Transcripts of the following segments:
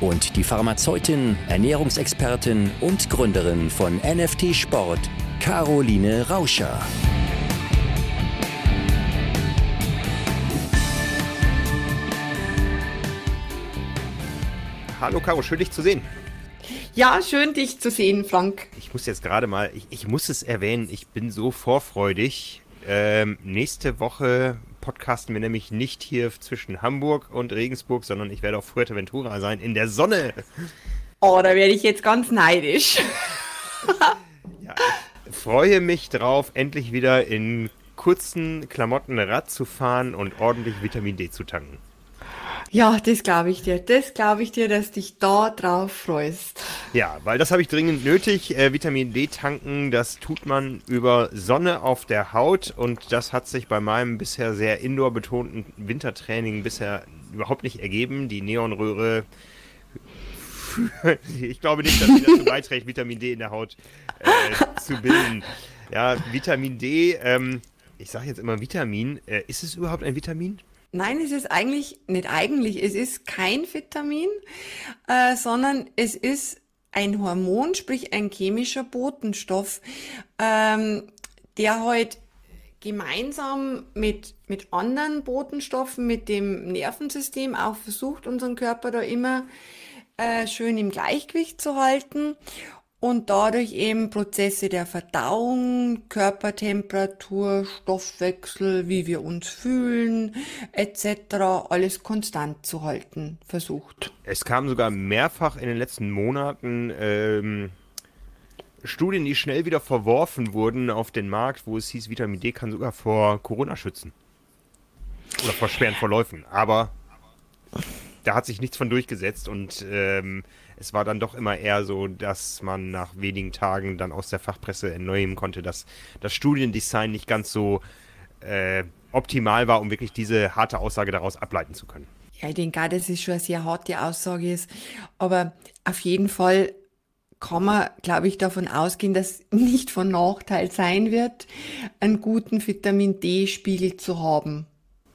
und die Pharmazeutin, Ernährungsexpertin und Gründerin von NFT Sport, Caroline Rauscher. Hallo Caro, schön dich zu sehen. Ja, schön dich zu sehen, Frank. Ich muss jetzt gerade mal, ich, ich muss es erwähnen, ich bin so vorfreudig. Ähm, nächste Woche podcasten wir nämlich nicht hier zwischen Hamburg und Regensburg, sondern ich werde auf Fuerteventura sein, in der Sonne. Oh, da werde ich jetzt ganz neidisch. ja, ich freue mich drauf, endlich wieder in kurzen Klamotten Rad zu fahren und ordentlich Vitamin D zu tanken. Ja, das glaube ich dir. Das glaube ich dir, dass dich da drauf freust. Ja, weil das habe ich dringend nötig. Äh, Vitamin D tanken, das tut man über Sonne auf der Haut und das hat sich bei meinem bisher sehr indoor betonten Wintertraining bisher überhaupt nicht ergeben. Die Neonröhre ich glaube nicht, dass sie dazu beiträgt, Vitamin D in der Haut äh, zu bilden. Ja, Vitamin D, ähm, ich sage jetzt immer Vitamin. Äh, ist es überhaupt ein Vitamin? Nein, es ist eigentlich, nicht eigentlich, es ist kein Vitamin, äh, sondern es ist ein Hormon, sprich ein chemischer Botenstoff, ähm, der halt gemeinsam mit, mit anderen Botenstoffen, mit dem Nervensystem auch versucht, unseren Körper da immer äh, schön im Gleichgewicht zu halten und dadurch eben Prozesse der Verdauung, Körpertemperatur, Stoffwechsel, wie wir uns fühlen, etc. alles konstant zu halten versucht. Es kam sogar mehrfach in den letzten Monaten ähm, Studien, die schnell wieder verworfen wurden auf den Markt, wo es hieß, Vitamin D kann sogar vor Corona schützen. Oder vor schweren Verläufen. Aber da hat sich nichts von durchgesetzt und ähm, es war dann doch immer eher so, dass man nach wenigen Tagen dann aus der Fachpresse entnehmen konnte, dass das Studiendesign nicht ganz so äh, optimal war, um wirklich diese harte Aussage daraus ableiten zu können. Ja, ich denke auch, dass es schon eine sehr harte Aussage ist. Aber auf jeden Fall kann man, glaube ich, davon ausgehen, dass nicht von Nachteil sein wird, einen guten Vitamin D-Spiegel zu haben.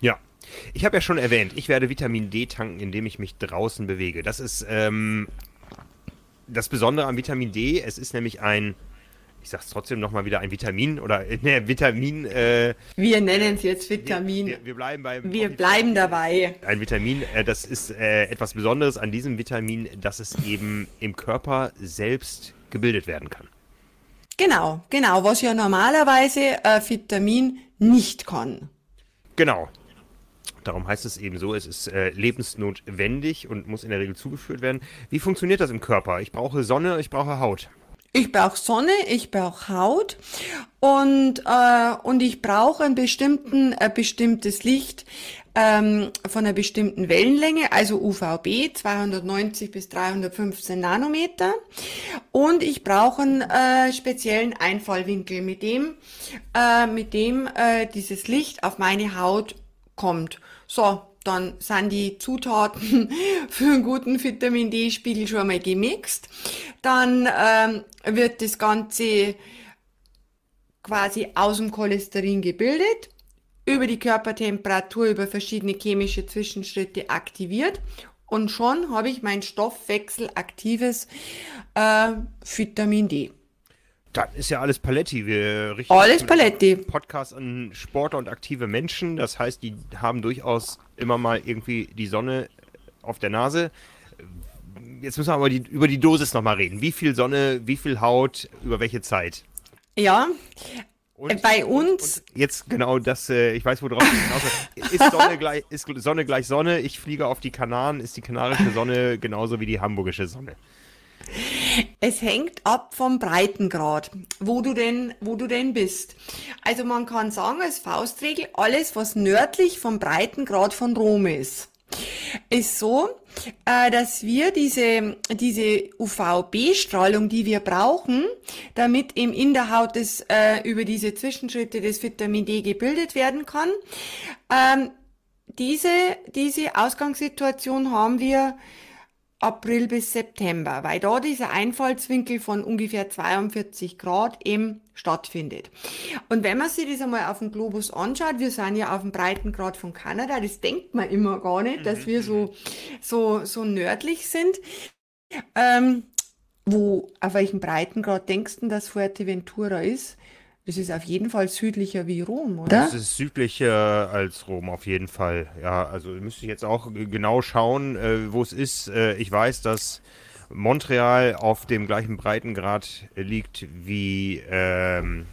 Ja, ich habe ja schon erwähnt, ich werde Vitamin D tanken, indem ich mich draußen bewege. Das ist ähm, das Besondere am Vitamin D. Es ist nämlich ein, ich sag's trotzdem nochmal wieder, ein Vitamin oder ne, Vitamin. Äh, wir nennen es jetzt Vitamin. Wir, wir bleiben beim. Wir bleiben dabei. Ein Vitamin, äh, das ist äh, etwas Besonderes an diesem Vitamin, dass es eben im Körper selbst gebildet werden kann. Genau, genau, was ja normalerweise äh, Vitamin nicht kann. Genau, Darum heißt es eben so, es ist äh, lebensnotwendig und muss in der Regel zugeführt werden. Wie funktioniert das im Körper? Ich brauche Sonne, ich brauche Haut. Ich brauche Sonne, ich brauche Haut und, äh, und ich brauche ein, ein bestimmtes Licht ähm, von einer bestimmten Wellenlänge, also UVB 290 bis 315 Nanometer. Und ich brauche einen äh, speziellen Einfallwinkel, mit dem, äh, mit dem äh, dieses Licht auf meine Haut kommt. So, dann sind die Zutaten für einen guten Vitamin D-Spiegel schon einmal gemixt. Dann ähm, wird das Ganze quasi aus dem Cholesterin gebildet, über die Körpertemperatur, über verschiedene chemische Zwischenschritte aktiviert und schon habe ich mein stoffwechselaktives äh, Vitamin D. Dann ist ja alles Paletti. Wir richten alles Paletti. Podcast an Sportler und aktive Menschen. Das heißt, die haben durchaus immer mal irgendwie die Sonne auf der Nase. Jetzt müssen wir aber die, über die Dosis nochmal reden. Wie viel Sonne, wie viel Haut, über welche Zeit? Ja, und, bei uns. Und jetzt genau das, äh, ich weiß, worauf ich hinaus ist Sonne, gleich, ist Sonne gleich Sonne? Ich fliege auf die Kanaren. Ist die kanarische Sonne genauso wie die hamburgische Sonne? Es hängt ab vom Breitengrad, wo du denn, wo du denn bist. Also man kann sagen als Faustregel, alles was nördlich vom Breitengrad von Rom ist. ist so, äh, dass wir diese, diese UVB-Strahlung, die wir brauchen, damit eben in der Haut das, äh, über diese Zwischenschritte das Vitamin D gebildet werden kann, ähm, diese, diese Ausgangssituation haben wir April bis September, weil da dieser Einfallswinkel von ungefähr 42 Grad eben stattfindet. Und wenn man sich das einmal auf dem Globus anschaut, wir sind ja auf dem Breitengrad von Kanada, das denkt man immer gar nicht, dass wir so, mhm. so, so nördlich sind. Ähm, wo, auf welchem Breitengrad denkst du, dass Fuerteventura ist? Das ist auf jeden Fall südlicher wie Rom, oder? Das ist südlicher als Rom, auf jeden Fall. Ja, also müsste ich jetzt auch genau schauen, äh, wo es ist. Äh, ich weiß, dass Montreal auf dem gleichen Breitengrad liegt wie, ähm,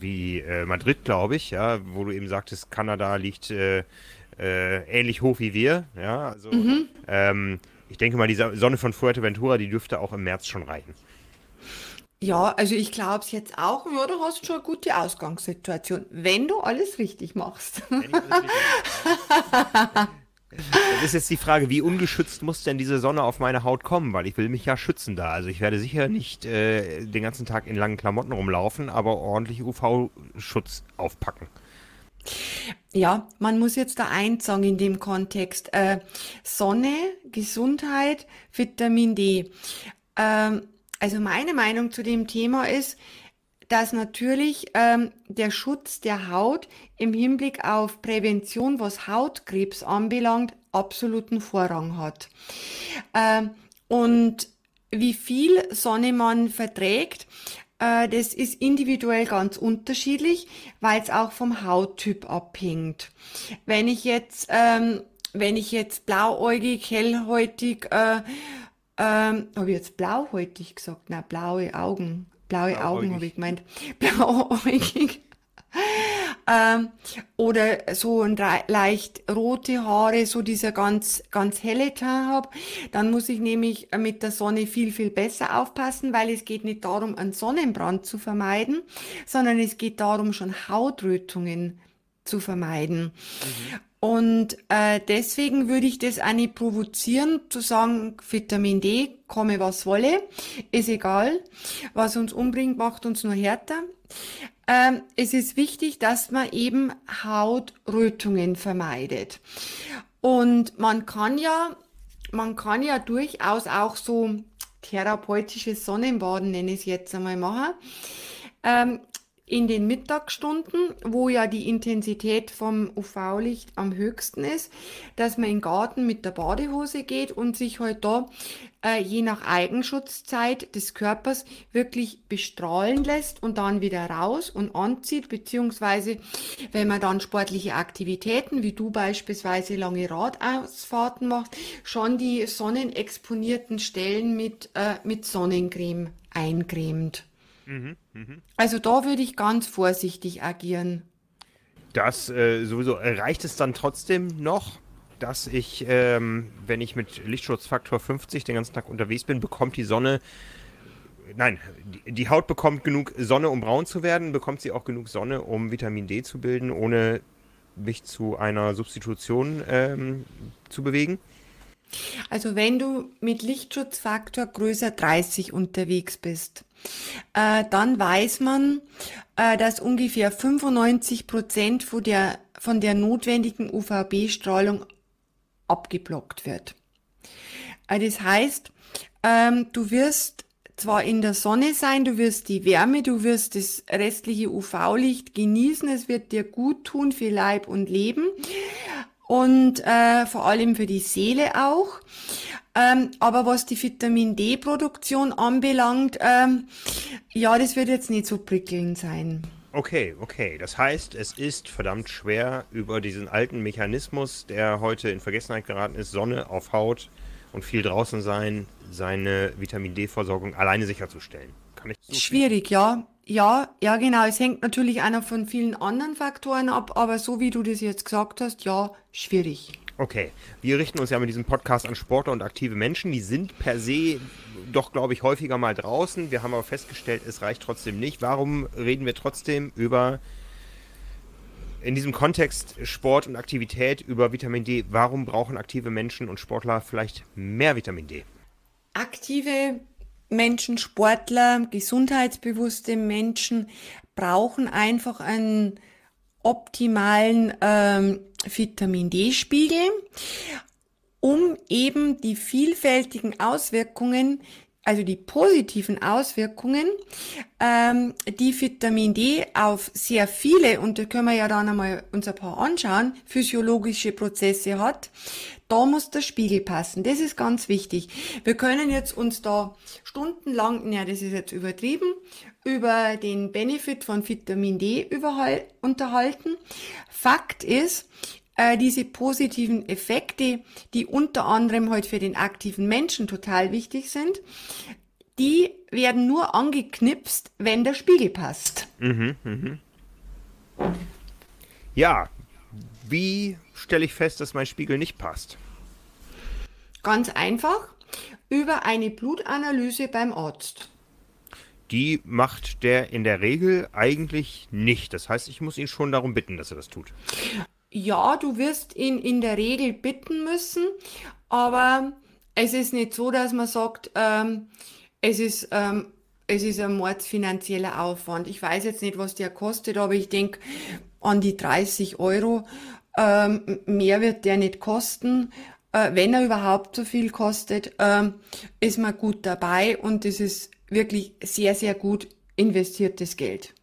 wie äh, Madrid, glaube ich, ja, wo du eben sagtest, Kanada liegt äh, äh, ähnlich hoch wie wir. Ja, also mhm. ähm, ich denke mal, die Sonne von Fuerteventura, die dürfte auch im März schon reichen. Ja, also ich glaube es jetzt auch. Ja, du hast schon eine gute Ausgangssituation, wenn du alles richtig machst. Das ist jetzt die Frage, wie ungeschützt muss denn diese Sonne auf meine Haut kommen? Weil ich will mich ja schützen da. Also ich werde sicher nicht äh, den ganzen Tag in langen Klamotten rumlaufen, aber ordentlich UV-Schutz aufpacken. Ja, man muss jetzt da eins sagen in dem Kontext. Äh, Sonne, Gesundheit, Vitamin D. Ähm, also meine Meinung zu dem Thema ist, dass natürlich ähm, der Schutz der Haut im Hinblick auf Prävention, was Hautkrebs anbelangt, absoluten Vorrang hat. Ähm, und wie viel Sonne man verträgt, äh, das ist individuell ganz unterschiedlich, weil es auch vom Hauttyp abhängt. Wenn ich jetzt, ähm, wenn ich jetzt blauäugig, hellhäutig äh, ähm, habe ich jetzt blauhäutig gesagt? Nein, blaue Augen. Blaue Blauäugig. Augen habe ich gemeint. Blauäugig. ähm, oder so ein leicht rote Haare, so dieser ganz, ganz helle Teint habe, dann muss ich nämlich mit der Sonne viel, viel besser aufpassen, weil es geht nicht darum, einen Sonnenbrand zu vermeiden, sondern es geht darum, schon Hautrötungen zu vermeiden. Mhm. Und äh, deswegen würde ich das auch nicht provozieren, zu sagen, Vitamin D, komme was wolle, ist egal. Was uns umbringt, macht uns nur härter. Ähm, es ist wichtig, dass man eben Hautrötungen vermeidet. Und man kann ja, man kann ja durchaus auch so therapeutisches Sonnenbaden, nenne ich es jetzt einmal, machen. Ähm, in den Mittagsstunden, wo ja die Intensität vom UV-Licht am höchsten ist, dass man in den Garten mit der Badehose geht und sich halt da äh, je nach Eigenschutzzeit des Körpers wirklich bestrahlen lässt und dann wieder raus und anzieht, beziehungsweise wenn man dann sportliche Aktivitäten, wie du beispielsweise lange Radausfahrten machst, schon die sonnenexponierten Stellen mit, äh, mit Sonnencreme eincremt. Mhm, mh. Also da würde ich ganz vorsichtig agieren. Das äh, sowieso äh, reicht es dann trotzdem noch, dass ich, ähm, wenn ich mit Lichtschutzfaktor 50 den ganzen Tag unterwegs bin, bekommt die Sonne nein, die, die, Haut bekommt genug Sonne, um braun zu werden, bekommt sie auch genug Sonne, um Vitamin D zu bilden, ohne mich zu einer Substitution ähm, zu bewegen? Also wenn du mit Lichtschutzfaktor größer 30 unterwegs bist, äh, dann weiß man, äh, dass ungefähr 95 Prozent von der, von der notwendigen UVB-Strahlung abgeblockt wird. Äh, das heißt, ähm, du wirst zwar in der Sonne sein, du wirst die Wärme, du wirst das restliche UV-Licht genießen, es wird dir gut tun für Leib und Leben und äh, vor allem für die Seele auch. Ähm, aber was die Vitamin D-Produktion anbelangt, ähm, ja, das wird jetzt nicht so prickelnd sein. Okay, okay. Das heißt, es ist verdammt schwer, über diesen alten Mechanismus, der heute in Vergessenheit geraten ist, Sonne auf Haut und viel draußen sein, seine Vitamin D-Versorgung alleine sicherzustellen. Kann ich so Schwierig, ja. Ja, ja, genau. Es hängt natürlich einer von vielen anderen Faktoren ab, aber so wie du das jetzt gesagt hast, ja, schwierig. Okay, wir richten uns ja mit diesem Podcast an Sportler und aktive Menschen. Die sind per se doch, glaube ich, häufiger mal draußen. Wir haben aber festgestellt, es reicht trotzdem nicht. Warum reden wir trotzdem über in diesem Kontext Sport und Aktivität über Vitamin D, warum brauchen aktive Menschen und Sportler vielleicht mehr Vitamin D? Aktive Menschen, Sportler, gesundheitsbewusste Menschen brauchen einfach einen optimalen ähm, Vitamin D-Spiegel, um eben die vielfältigen Auswirkungen also die positiven Auswirkungen, ähm, die Vitamin D auf sehr viele, und da können wir ja dann einmal uns ein paar anschauen, physiologische Prozesse hat, da muss der Spiegel passen. Das ist ganz wichtig. Wir können jetzt uns da stundenlang, ja, das ist jetzt übertrieben, über den Benefit von Vitamin D unterhalten. Fakt ist, äh, diese positiven Effekte, die unter anderem heute halt für den aktiven Menschen total wichtig sind, die werden nur angeknipst, wenn der Spiegel passt. Mhm, mh. Ja, wie stelle ich fest, dass mein Spiegel nicht passt? Ganz einfach, über eine Blutanalyse beim Arzt. Die macht der in der Regel eigentlich nicht. Das heißt, ich muss ihn schon darum bitten, dass er das tut. Ja, du wirst ihn in der Regel bitten müssen, aber es ist nicht so, dass man sagt, ähm, es ist ähm, es ist ein mordsfinanzieller Aufwand. Ich weiß jetzt nicht, was der kostet, aber ich denke an die 30 Euro. Ähm, mehr wird der nicht kosten. Äh, wenn er überhaupt so viel kostet, ähm, ist man gut dabei und es ist wirklich sehr, sehr gut investiertes Geld.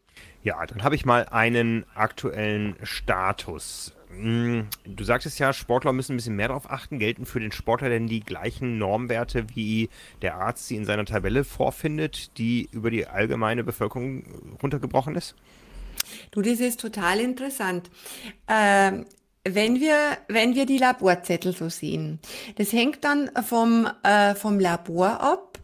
Ja, dann habe ich mal einen aktuellen Status. Hm, du sagtest ja, Sportler müssen ein bisschen mehr darauf achten. Gelten für den Sportler denn die gleichen Normwerte, wie der Arzt sie in seiner Tabelle vorfindet, die über die allgemeine Bevölkerung runtergebrochen ist? Du, das ist total interessant. Ähm, wenn wir, wenn wir die Laborzettel so sehen, das hängt dann vom, äh, vom Labor ab,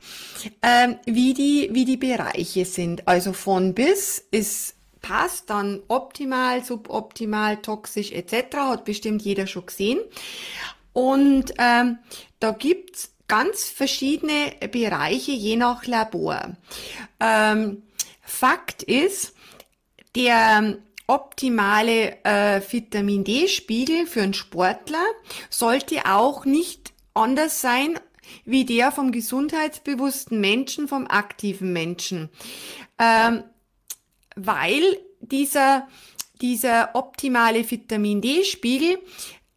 äh, wie, die, wie die Bereiche sind. Also von bis ist passt, dann optimal, suboptimal, toxisch etc. Hat bestimmt jeder schon gesehen. Und ähm, da gibt's ganz verschiedene Bereiche je nach Labor. Ähm, Fakt ist, der optimale äh, Vitamin D-Spiegel für einen Sportler sollte auch nicht anders sein wie der vom gesundheitsbewussten Menschen, vom aktiven Menschen. Ähm, weil dieser, dieser optimale Vitamin D-Spiegel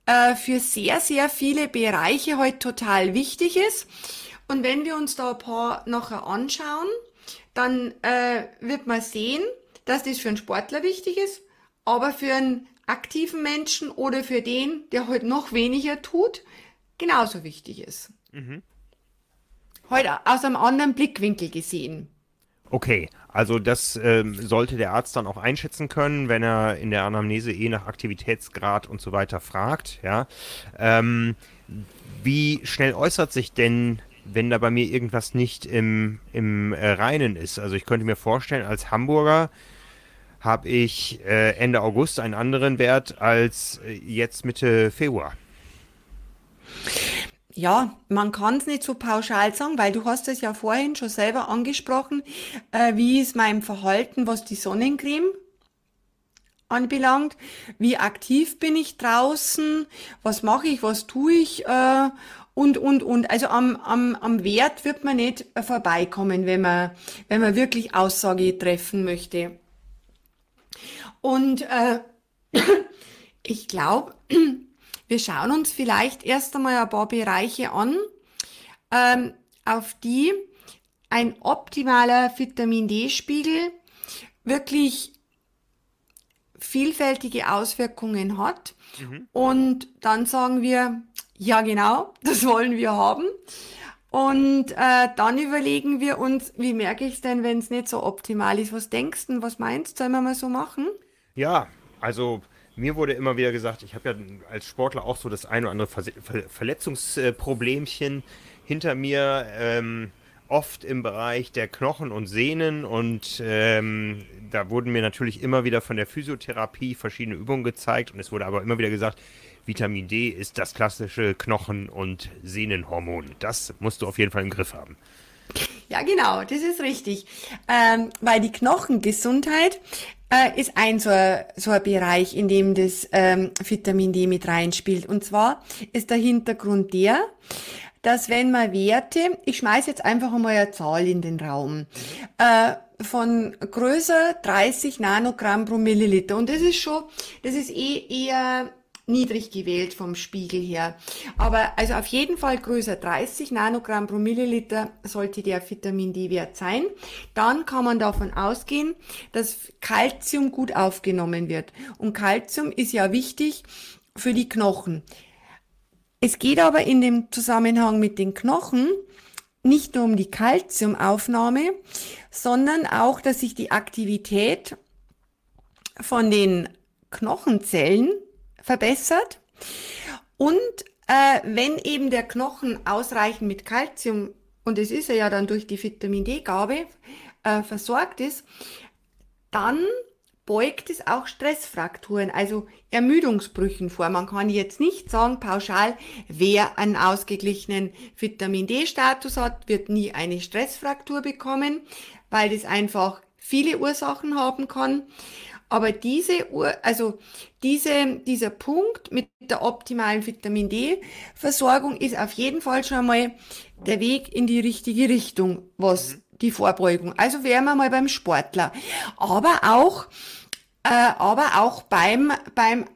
äh, für sehr, sehr viele Bereiche heute halt total wichtig ist. Und wenn wir uns da ein paar nachher anschauen, dann äh, wird man sehen, dass das für einen Sportler wichtig ist, aber für einen aktiven Menschen oder für den, der heute halt noch weniger tut, genauso wichtig ist. Mhm. Heute halt aus einem anderen Blickwinkel gesehen. Okay, also das ähm, sollte der Arzt dann auch einschätzen können, wenn er in der Anamnese eh nach Aktivitätsgrad und so weiter fragt. Ja, ähm, wie schnell äußert sich denn, wenn da bei mir irgendwas nicht im, im äh, Reinen ist? Also ich könnte mir vorstellen, als Hamburger habe ich äh, Ende August einen anderen Wert als äh, jetzt Mitte Februar ja, man kann es nicht so pauschal sagen, weil du hast es ja vorhin schon selber angesprochen, äh, wie ist mein Verhalten, was die Sonnencreme anbelangt, wie aktiv bin ich draußen, was mache ich, was tue ich äh, und, und, und. Also am, am, am Wert wird man nicht vorbeikommen, wenn man, wenn man wirklich Aussage treffen möchte. Und äh, ich glaube, wir schauen uns vielleicht erst einmal ein paar Bereiche an, ähm, auf die ein optimaler Vitamin D-Spiegel wirklich vielfältige Auswirkungen hat. Mhm. Und dann sagen wir, ja genau, das wollen wir haben. Und äh, dann überlegen wir uns, wie merke ich es denn, wenn es nicht so optimal ist? Was denkst du, was meinst du, sollen wir mal so machen? Ja, also mir wurde immer wieder gesagt, ich habe ja als Sportler auch so das ein oder andere Verletzungsproblemchen hinter mir, ähm, oft im Bereich der Knochen und Sehnen und ähm, da wurden mir natürlich immer wieder von der Physiotherapie verschiedene Übungen gezeigt und es wurde aber immer wieder gesagt, Vitamin D ist das klassische Knochen- und Sehnenhormon. Das musst du auf jeden Fall im Griff haben. Ja, genau, das ist richtig. Ähm, weil die Knochengesundheit äh, ist ein so, so ein Bereich, in dem das ähm, Vitamin D mit reinspielt. Und zwar ist der Hintergrund der, dass wenn man Werte, ich schmeiße jetzt einfach einmal eine Zahl in den Raum, äh, von größer 30 Nanogramm pro Milliliter. Und das ist schon, das ist eh eher niedrig gewählt vom Spiegel her. Aber also auf jeden Fall größer 30 Nanogramm pro Milliliter sollte der Vitamin D-Wert sein. Dann kann man davon ausgehen, dass Calcium gut aufgenommen wird. Und Calcium ist ja wichtig für die Knochen. Es geht aber in dem Zusammenhang mit den Knochen nicht nur um die Calciumaufnahme, sondern auch, dass sich die Aktivität von den Knochenzellen verbessert. Und äh, wenn eben der Knochen ausreichend mit Kalzium, und es ist er ja dann durch die Vitamin D-Gabe, äh, versorgt ist, dann beugt es auch Stressfrakturen, also Ermüdungsbrüchen vor. Man kann jetzt nicht sagen, pauschal, wer einen ausgeglichenen Vitamin D-Status hat, wird nie eine Stressfraktur bekommen, weil das einfach viele Ursachen haben kann. Aber diese Ur also diese, dieser Punkt mit der optimalen Vitamin D-Versorgung ist auf jeden Fall schon mal der Weg in die richtige Richtung, was mhm. die Vorbeugung. Also wären wir mal beim Sportler. Aber auch, äh, aber auch beim, beim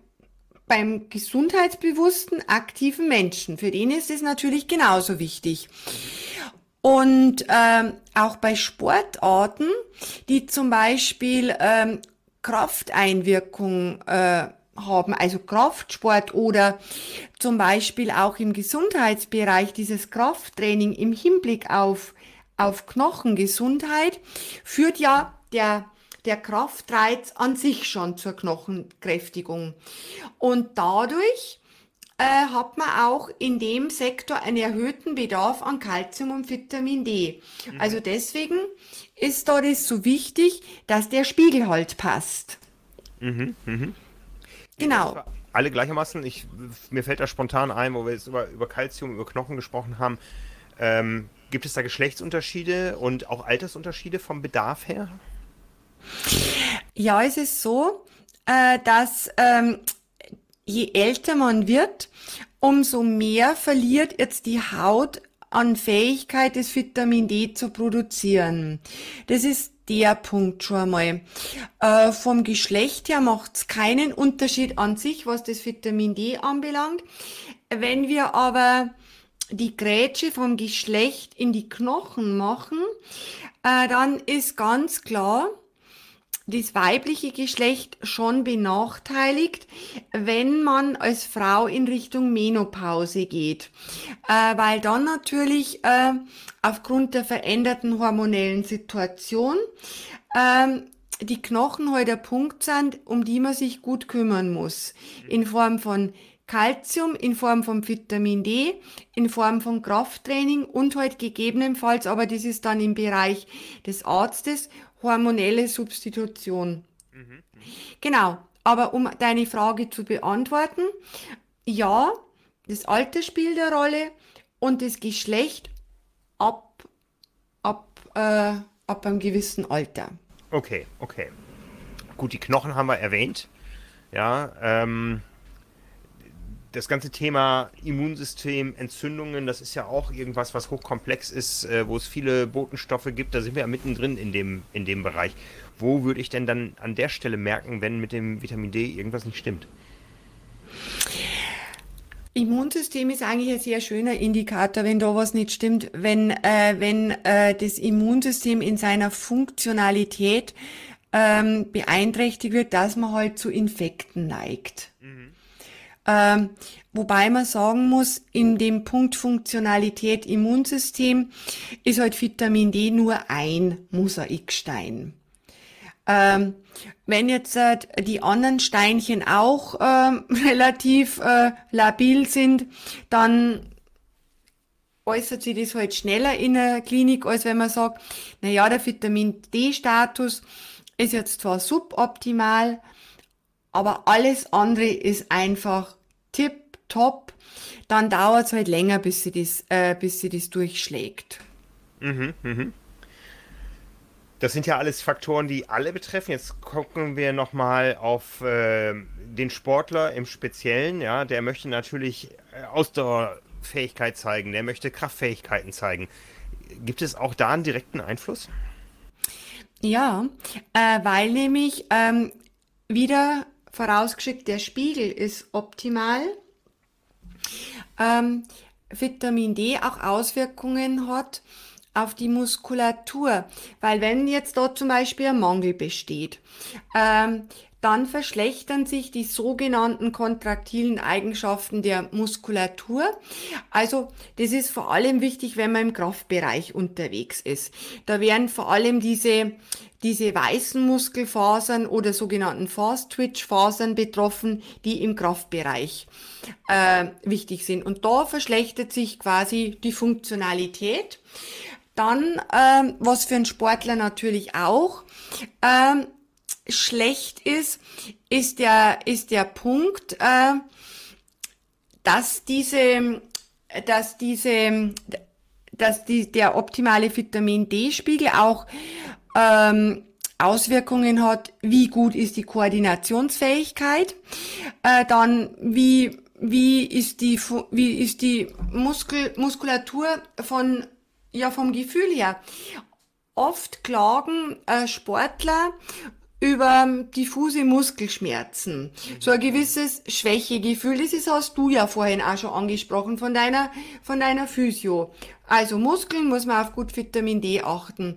beim gesundheitsbewussten, aktiven Menschen. Für den ist es natürlich genauso wichtig. Und ähm, auch bei Sportarten, die zum Beispiel ähm, Krafteinwirkung äh, haben, also Kraftsport oder zum Beispiel auch im Gesundheitsbereich dieses Krafttraining im Hinblick auf, auf Knochengesundheit, führt ja der, der Kraftreiz an sich schon zur Knochenkräftigung. Und dadurch äh, hat man auch in dem Sektor einen erhöhten Bedarf an Kalzium und Vitamin D. Mhm. Also deswegen ist da das so wichtig, dass der Spiegel halt passt. Mhm, mhm. Genau. Alle gleichermaßen, ich, mir fällt da spontan ein, wo wir jetzt über, über Calcium, über Knochen gesprochen haben. Ähm, gibt es da Geschlechtsunterschiede und auch Altersunterschiede vom Bedarf her? Ja, es ist so, äh, dass ähm, je älter man wird, umso mehr verliert jetzt die Haut an Fähigkeit, das Vitamin D zu produzieren. Das ist der Punkt schon einmal. Äh, vom Geschlecht her macht es keinen Unterschied an sich, was das Vitamin D anbelangt. Wenn wir aber die Grätsche vom Geschlecht in die Knochen machen, äh, dann ist ganz klar, das weibliche Geschlecht schon benachteiligt, wenn man als Frau in Richtung Menopause geht, äh, weil dann natürlich äh, aufgrund der veränderten hormonellen Situation äh, die Knochen halt der Punkt sind, um die man sich gut kümmern muss, in Form von Calcium in Form von Vitamin D, in Form von Krafttraining und halt gegebenenfalls, aber das ist dann im Bereich des Arztes, hormonelle Substitution. Mhm. Genau, aber um deine Frage zu beantworten, ja, das Alter spielt eine Rolle und das Geschlecht ab, ab, äh, ab einem gewissen Alter. Okay, okay. Gut, die Knochen haben wir erwähnt. Ja, ähm, das ganze Thema Immunsystem, Entzündungen, das ist ja auch irgendwas, was hochkomplex ist, äh, wo es viele Botenstoffe gibt. Da sind wir ja mittendrin in dem, in dem Bereich. Wo würde ich denn dann an der Stelle merken, wenn mit dem Vitamin D irgendwas nicht stimmt? Immunsystem ist eigentlich ein sehr schöner Indikator, wenn da was nicht stimmt, wenn, äh, wenn äh, das Immunsystem in seiner Funktionalität ähm, beeinträchtigt wird, dass man halt zu Infekten neigt. Ähm, wobei man sagen muss, in dem Punkt Funktionalität Immunsystem ist halt Vitamin D nur ein Mosaikstein. Ähm, wenn jetzt äh, die anderen Steinchen auch äh, relativ äh, labil sind, dann äußert sich das halt schneller in der Klinik, als wenn man sagt, na ja, der Vitamin D-Status ist jetzt zwar suboptimal, aber alles andere ist einfach tip top, dann dauert es halt länger, bis sie das, äh, bis sie das durchschlägt. Mhm, mhm. Das sind ja alles Faktoren, die alle betreffen. Jetzt gucken wir nochmal auf äh, den Sportler im Speziellen. Ja, der möchte natürlich äh, Ausdauerfähigkeit zeigen, der möchte Kraftfähigkeiten zeigen. Gibt es auch da einen direkten Einfluss? Ja, äh, weil nämlich ähm, wieder vorausgeschickt, der Spiegel ist optimal. Ähm, Vitamin D auch Auswirkungen hat auf die Muskulatur. Weil wenn jetzt dort zum Beispiel ein Mangel besteht, ähm, dann verschlechtern sich die sogenannten kontraktilen Eigenschaften der Muskulatur. Also das ist vor allem wichtig, wenn man im Kraftbereich unterwegs ist. Da werden vor allem diese, diese weißen Muskelfasern oder sogenannten Fast-Twitch-Fasern betroffen, die im Kraftbereich äh, wichtig sind. Und da verschlechtert sich quasi die Funktionalität. Dann, ähm, was für einen Sportler natürlich auch ähm, schlecht ist, ist der, ist der Punkt, äh, dass diese, dass diese, dass die, der optimale Vitamin D-Spiegel auch ähm, Auswirkungen hat, wie gut ist die Koordinationsfähigkeit, äh, dann wie wie ist die wie ist die Muskel, Muskulatur von ja, vom Gefühl her. Oft klagen äh, Sportler über diffuse Muskelschmerzen. So ein gewisses Schwächegefühl. Das ist, hast du ja vorhin auch schon angesprochen von deiner, von deiner Physio. Also Muskeln muss man auf gut Vitamin D achten.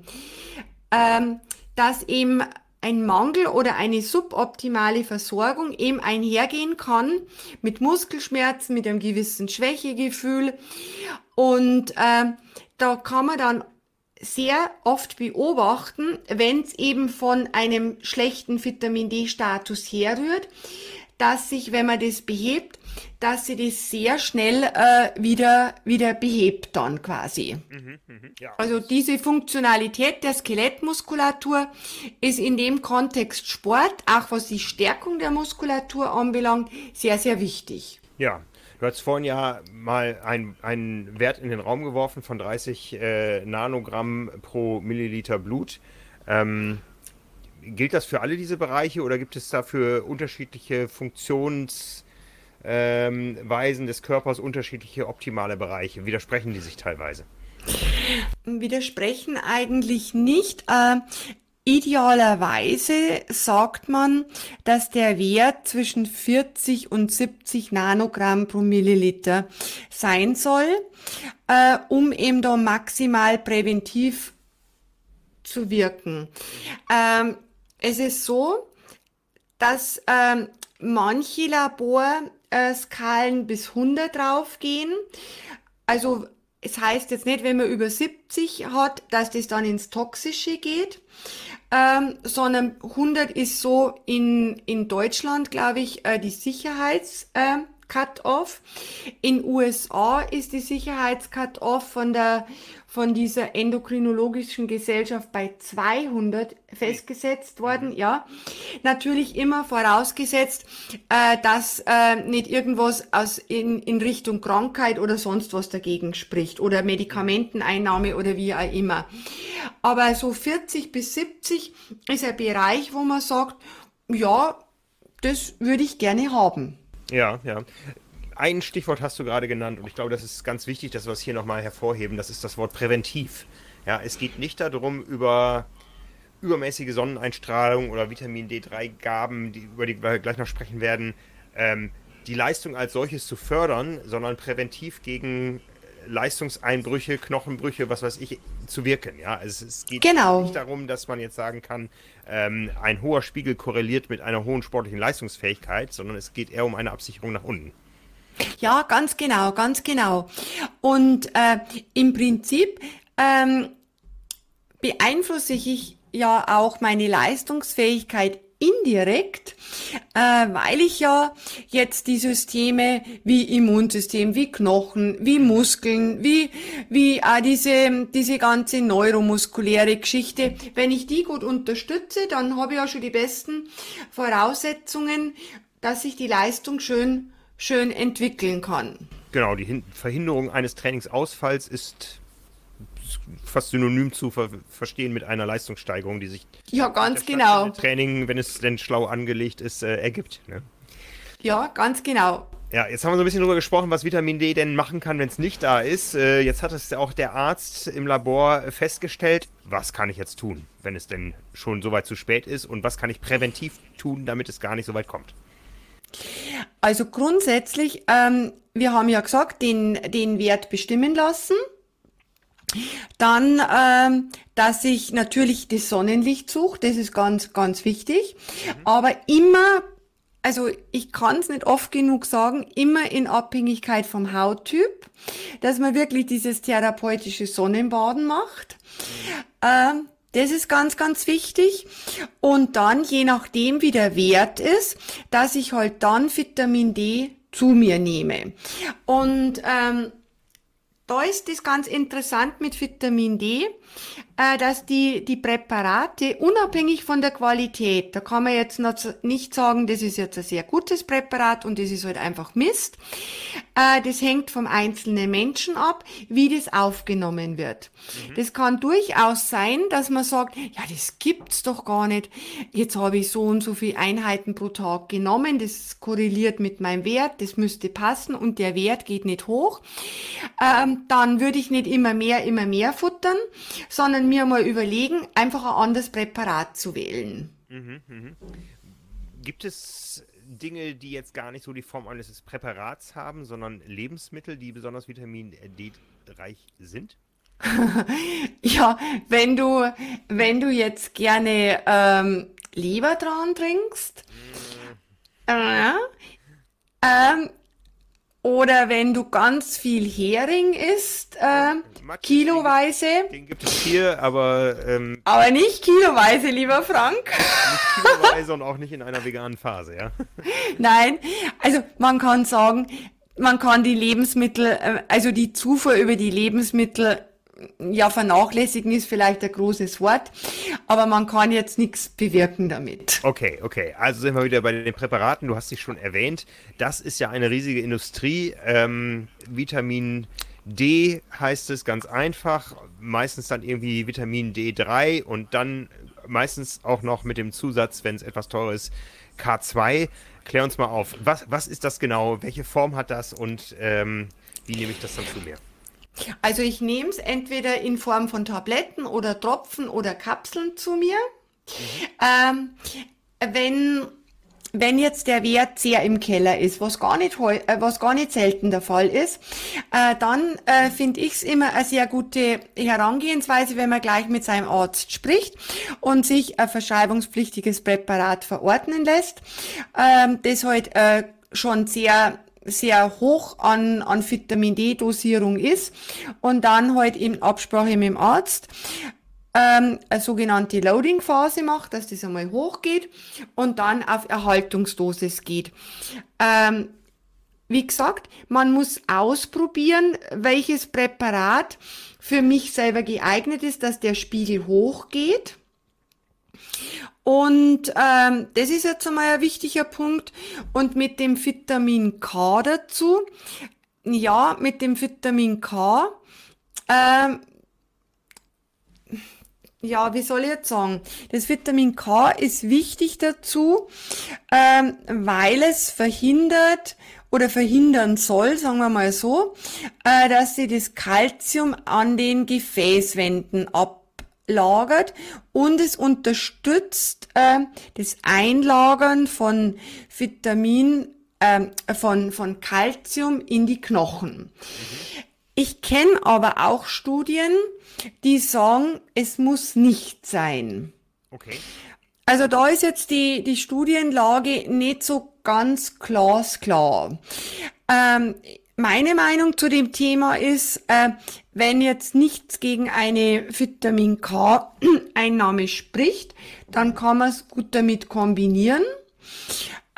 Ähm, dass eben ein Mangel oder eine suboptimale Versorgung eben einhergehen kann mit Muskelschmerzen, mit einem gewissen Schwächegefühl und äh, da kann man dann sehr oft beobachten, wenn es eben von einem schlechten Vitamin D-Status herrührt, dass sich, wenn man das behebt, dass sie das sehr schnell äh, wieder, wieder behebt dann quasi. Mhm, mh, ja. Also diese Funktionalität der Skelettmuskulatur ist in dem Kontext Sport, auch was die Stärkung der Muskulatur anbelangt, sehr, sehr wichtig. Ja, Du hast vorhin ja mal einen Wert in den Raum geworfen von 30 äh, Nanogramm pro Milliliter Blut. Ähm, gilt das für alle diese Bereiche oder gibt es dafür unterschiedliche Funktionsweisen ähm, des Körpers, unterschiedliche optimale Bereiche? Widersprechen die sich teilweise? Widersprechen eigentlich nicht. Äh, Idealerweise sagt man, dass der Wert zwischen 40 und 70 Nanogramm pro Milliliter sein soll, äh, um eben da maximal präventiv zu wirken. Ähm, es ist so, dass ähm, manche Laborskalen bis 100 draufgehen. Also es heißt jetzt nicht, wenn man über 70 hat, dass das dann ins Toxische geht ähm, sondern 100 ist so in, in Deutschland, glaube ich, äh, die Sicherheits- äh, Cut-off. In USA ist die Sicherheits-Cut-off von der von dieser endokrinologischen Gesellschaft bei 200 festgesetzt worden, ja. Natürlich immer vorausgesetzt, äh, dass äh, nicht irgendwas aus in, in Richtung Krankheit oder sonst was dagegen spricht oder Medikamenteneinnahme oder wie auch immer. Aber so 40 bis 70 ist ein Bereich, wo man sagt, ja, das würde ich gerne haben. Ja, ja ein Stichwort hast du gerade genannt und ich glaube, das ist ganz wichtig, dass wir es hier nochmal hervorheben. Das ist das Wort präventiv. Ja, es geht nicht darum, über übermäßige Sonneneinstrahlung oder Vitamin D3-Gaben, die, über die wir gleich noch sprechen werden, ähm, die Leistung als solches zu fördern, sondern präventiv gegen Leistungseinbrüche, Knochenbrüche, was weiß ich, zu wirken. Ja, also es geht genau. nicht darum, dass man jetzt sagen kann, ähm, ein hoher Spiegel korreliert mit einer hohen sportlichen Leistungsfähigkeit, sondern es geht eher um eine Absicherung nach unten. Ja, ganz genau, ganz genau. Und äh, im Prinzip ähm, beeinflusse ich ja auch meine Leistungsfähigkeit indirekt, äh, weil ich ja jetzt die Systeme wie Immunsystem, wie Knochen, wie Muskeln, wie, wie äh, diese, diese ganze neuromuskuläre Geschichte, wenn ich die gut unterstütze, dann habe ich ja schon die besten Voraussetzungen, dass ich die Leistung schön schön entwickeln kann. Genau, die Verhinderung eines Trainingsausfalls ist fast synonym zu ver verstehen mit einer Leistungssteigerung, die sich ja ganz genau Training, wenn es denn schlau angelegt ist, äh, ergibt. Ne? Ja, ganz genau. Ja, jetzt haben wir so ein bisschen darüber gesprochen, was Vitamin D denn machen kann, wenn es nicht da ist. Äh, jetzt hat es auch der Arzt im Labor festgestellt. Was kann ich jetzt tun, wenn es denn schon so weit zu spät ist? Und was kann ich präventiv tun, damit es gar nicht so weit kommt? Also grundsätzlich, ähm, wir haben ja gesagt, den, den Wert bestimmen lassen. Dann, ähm, dass ich natürlich das Sonnenlicht suche, das ist ganz, ganz wichtig. Mhm. Aber immer, also ich kann es nicht oft genug sagen, immer in Abhängigkeit vom Hauttyp, dass man wirklich dieses therapeutische Sonnenbaden macht. Mhm. Ähm, das ist ganz, ganz wichtig. Und dann, je nachdem, wie der Wert ist, dass ich halt dann Vitamin D zu mir nehme. Und ähm, da ist es ganz interessant mit Vitamin D, äh, dass die, die Präparate unabhängig von der Qualität, da kann man jetzt noch nicht sagen, das ist jetzt ein sehr gutes Präparat und das ist halt einfach Mist. Äh, das hängt vom einzelnen Menschen ab, wie das aufgenommen wird. Mhm. Das kann durchaus sein, dass man sagt, ja, das gibt's doch gar nicht. Jetzt habe ich so und so viele Einheiten pro Tag genommen, das korreliert mit meinem Wert, das müsste passen und der Wert geht nicht hoch. Ähm, dann würde ich nicht immer mehr, immer mehr futtern, sondern mir mal überlegen, einfach ein anderes Präparat zu wählen. Mhm, mh. Gibt es Dinge, die jetzt gar nicht so die Form eines Präparats haben, sondern Lebensmittel, die besonders Vitamin D-reich sind? ja, wenn du, wenn du jetzt gerne ähm, Leber dran trinkst, mm. äh, ähm, oder wenn du ganz viel Hering isst, äh, kiloweise. Den, gibt es hier, aber. Ähm, aber nicht kiloweise, lieber Frank. Nicht kiloweise und auch nicht in einer veganen Phase, ja. Nein, also man kann sagen, man kann die Lebensmittel, äh, also die Zufuhr über die Lebensmittel ja, vernachlässigen ist vielleicht ein großes Wort, aber man kann jetzt nichts bewirken damit. Okay, okay. Also sind wir wieder bei den Präparaten. Du hast dich schon erwähnt. Das ist ja eine riesige Industrie. Ähm, Vitamin D heißt es ganz einfach. Meistens dann irgendwie Vitamin D3 und dann meistens auch noch mit dem Zusatz, wenn es etwas teurer ist, K2. Klär uns mal auf. Was, was ist das genau? Welche Form hat das und ähm, wie nehme ich das dann zu mir? Also ich nehme es entweder in Form von Tabletten oder Tropfen oder Kapseln zu mir. Ähm, wenn wenn jetzt der Wert sehr im Keller ist, was gar nicht, äh, was gar nicht selten der Fall ist, äh, dann äh, finde ich es immer eine sehr gute Herangehensweise, wenn man gleich mit seinem Arzt spricht und sich ein verschreibungspflichtiges Präparat verordnen lässt, ähm, das halt äh, schon sehr sehr hoch an, an Vitamin D-Dosierung ist und dann halt in Absprache mit dem Arzt ähm, eine sogenannte Loading-Phase macht, dass das einmal hochgeht und dann auf Erhaltungsdosis geht. Ähm, wie gesagt, man muss ausprobieren, welches Präparat für mich selber geeignet ist, dass der Spiegel hochgeht. Und ähm, das ist jetzt einmal ein wichtiger Punkt. Und mit dem Vitamin K dazu, ja, mit dem Vitamin K, ähm, ja, wie soll ich jetzt sagen? Das Vitamin K ist wichtig dazu, ähm, weil es verhindert oder verhindern soll, sagen wir mal so, äh, dass sie das Kalzium an den Gefäßwänden ab lagert und es unterstützt äh, das Einlagern von Vitamin, äh, von, von Calcium in die Knochen. Ich kenne aber auch Studien, die sagen, es muss nicht sein. Okay. Also da ist jetzt die, die Studienlage nicht so ganz glasklar. Ähm, meine Meinung zu dem Thema ist, äh, wenn jetzt nichts gegen eine Vitamin K-Einnahme spricht, dann kann man es gut damit kombinieren.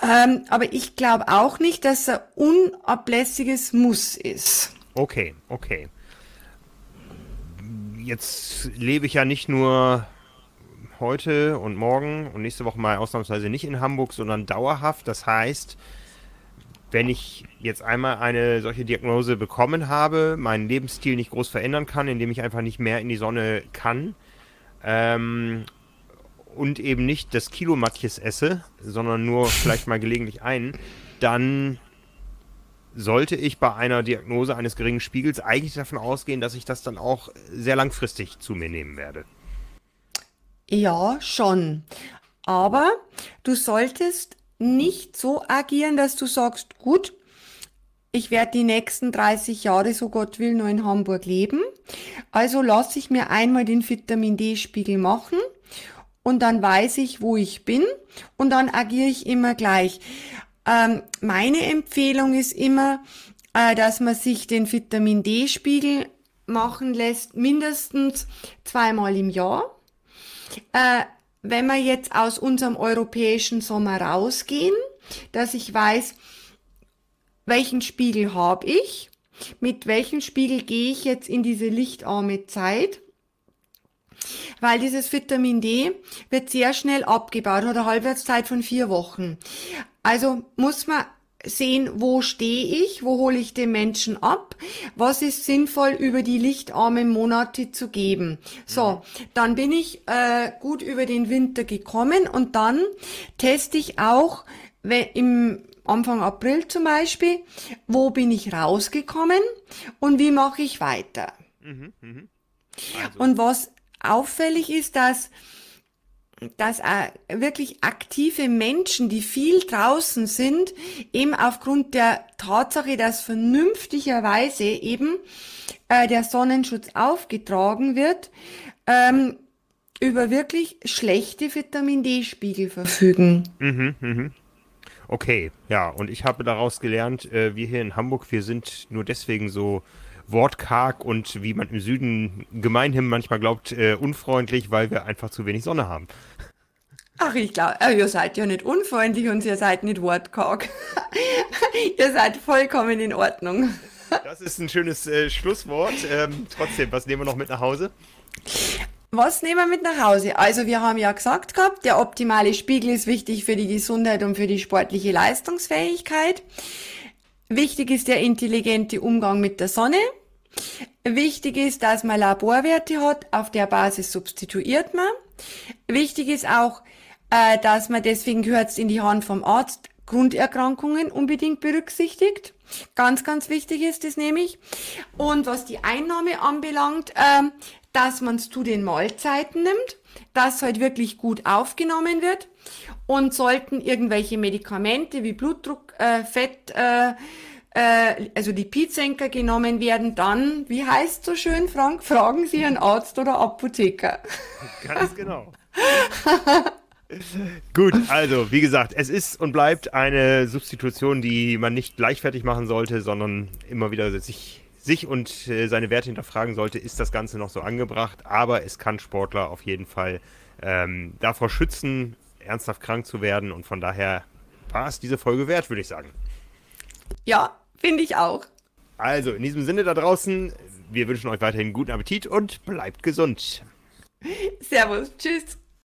Ähm, aber ich glaube auch nicht, dass er unablässiges Muss ist. Okay, okay. Jetzt lebe ich ja nicht nur heute und morgen und nächste Woche mal ausnahmsweise nicht in Hamburg, sondern dauerhaft. Das heißt, wenn ich jetzt einmal eine solche Diagnose bekommen habe, meinen Lebensstil nicht groß verändern kann, indem ich einfach nicht mehr in die Sonne kann ähm, und eben nicht das Kilo Matjes esse, sondern nur vielleicht mal gelegentlich einen, dann sollte ich bei einer Diagnose eines geringen Spiegels eigentlich davon ausgehen, dass ich das dann auch sehr langfristig zu mir nehmen werde. Ja, schon. Aber du solltest nicht so agieren, dass du sagst, gut, ich werde die nächsten 30 Jahre, so Gott will, nur in Hamburg leben. Also lasse ich mir einmal den Vitamin D-Spiegel machen und dann weiß ich, wo ich bin und dann agiere ich immer gleich. Ähm, meine Empfehlung ist immer, äh, dass man sich den Vitamin D-Spiegel machen lässt, mindestens zweimal im Jahr. Äh, wenn wir jetzt aus unserem europäischen Sommer rausgehen, dass ich weiß, welchen Spiegel habe ich, mit welchem Spiegel gehe ich jetzt in diese lichtarme Zeit, weil dieses Vitamin D wird sehr schnell abgebaut, hat eine Halbwertszeit von vier Wochen. Also muss man sehen, wo stehe ich, wo hole ich den Menschen ab, was ist sinnvoll über die lichtarmen Monate zu geben. So, dann bin ich äh, gut über den Winter gekommen und dann teste ich auch im Anfang April zum Beispiel, wo bin ich rausgekommen und wie mache ich weiter. Mhm, mh. also. Und was auffällig ist, dass dass äh, wirklich aktive Menschen, die viel draußen sind, eben aufgrund der Tatsache, dass vernünftigerweise eben äh, der Sonnenschutz aufgetragen wird, ähm, über wirklich schlechte Vitamin D-Spiegel verfügen. Mhm, mh. Okay, ja, und ich habe daraus gelernt, äh, wir hier in Hamburg, wir sind nur deswegen so wortkarg und wie man im Süden gemeinhin manchmal glaubt, äh, unfreundlich, weil wir einfach zu wenig Sonne haben. Ach, ich glaube, äh, ihr seid ja nicht unfreundlich und ihr seid nicht wortkarg. ihr seid vollkommen in Ordnung. das ist ein schönes äh, Schlusswort. Ähm, trotzdem, was nehmen wir noch mit nach Hause? Was nehmen wir mit nach Hause? Also wir haben ja gesagt gehabt, der optimale Spiegel ist wichtig für die Gesundheit und für die sportliche Leistungsfähigkeit. Wichtig ist der intelligente Umgang mit der Sonne. Wichtig ist, dass man Laborwerte hat, auf der Basis substituiert man. Wichtig ist auch, äh, dass man deswegen gehört in die Hand vom Arzt Grunderkrankungen unbedingt berücksichtigt. Ganz, ganz wichtig ist es nämlich. Und was die Einnahme anbelangt, äh, dass man es zu den Mahlzeiten nimmt, dass halt wirklich gut aufgenommen wird und sollten irgendwelche Medikamente wie Blutdruck, äh, Fett, äh, äh, also Lipidsenker genommen werden, dann, wie heißt so schön, Frank, fragen Sie einen Arzt oder Apotheker. Ganz genau. Gut, also wie gesagt, es ist und bleibt eine Substitution, die man nicht gleichfertig machen sollte, sondern immer wieder sich, sich und äh, seine Werte hinterfragen sollte, ist das Ganze noch so angebracht. Aber es kann Sportler auf jeden Fall ähm, davor schützen, ernsthaft krank zu werden. Und von daher war es diese Folge wert, würde ich sagen. Ja, finde ich auch. Also, in diesem Sinne da draußen, wir wünschen euch weiterhin guten Appetit und bleibt gesund. Servus, tschüss.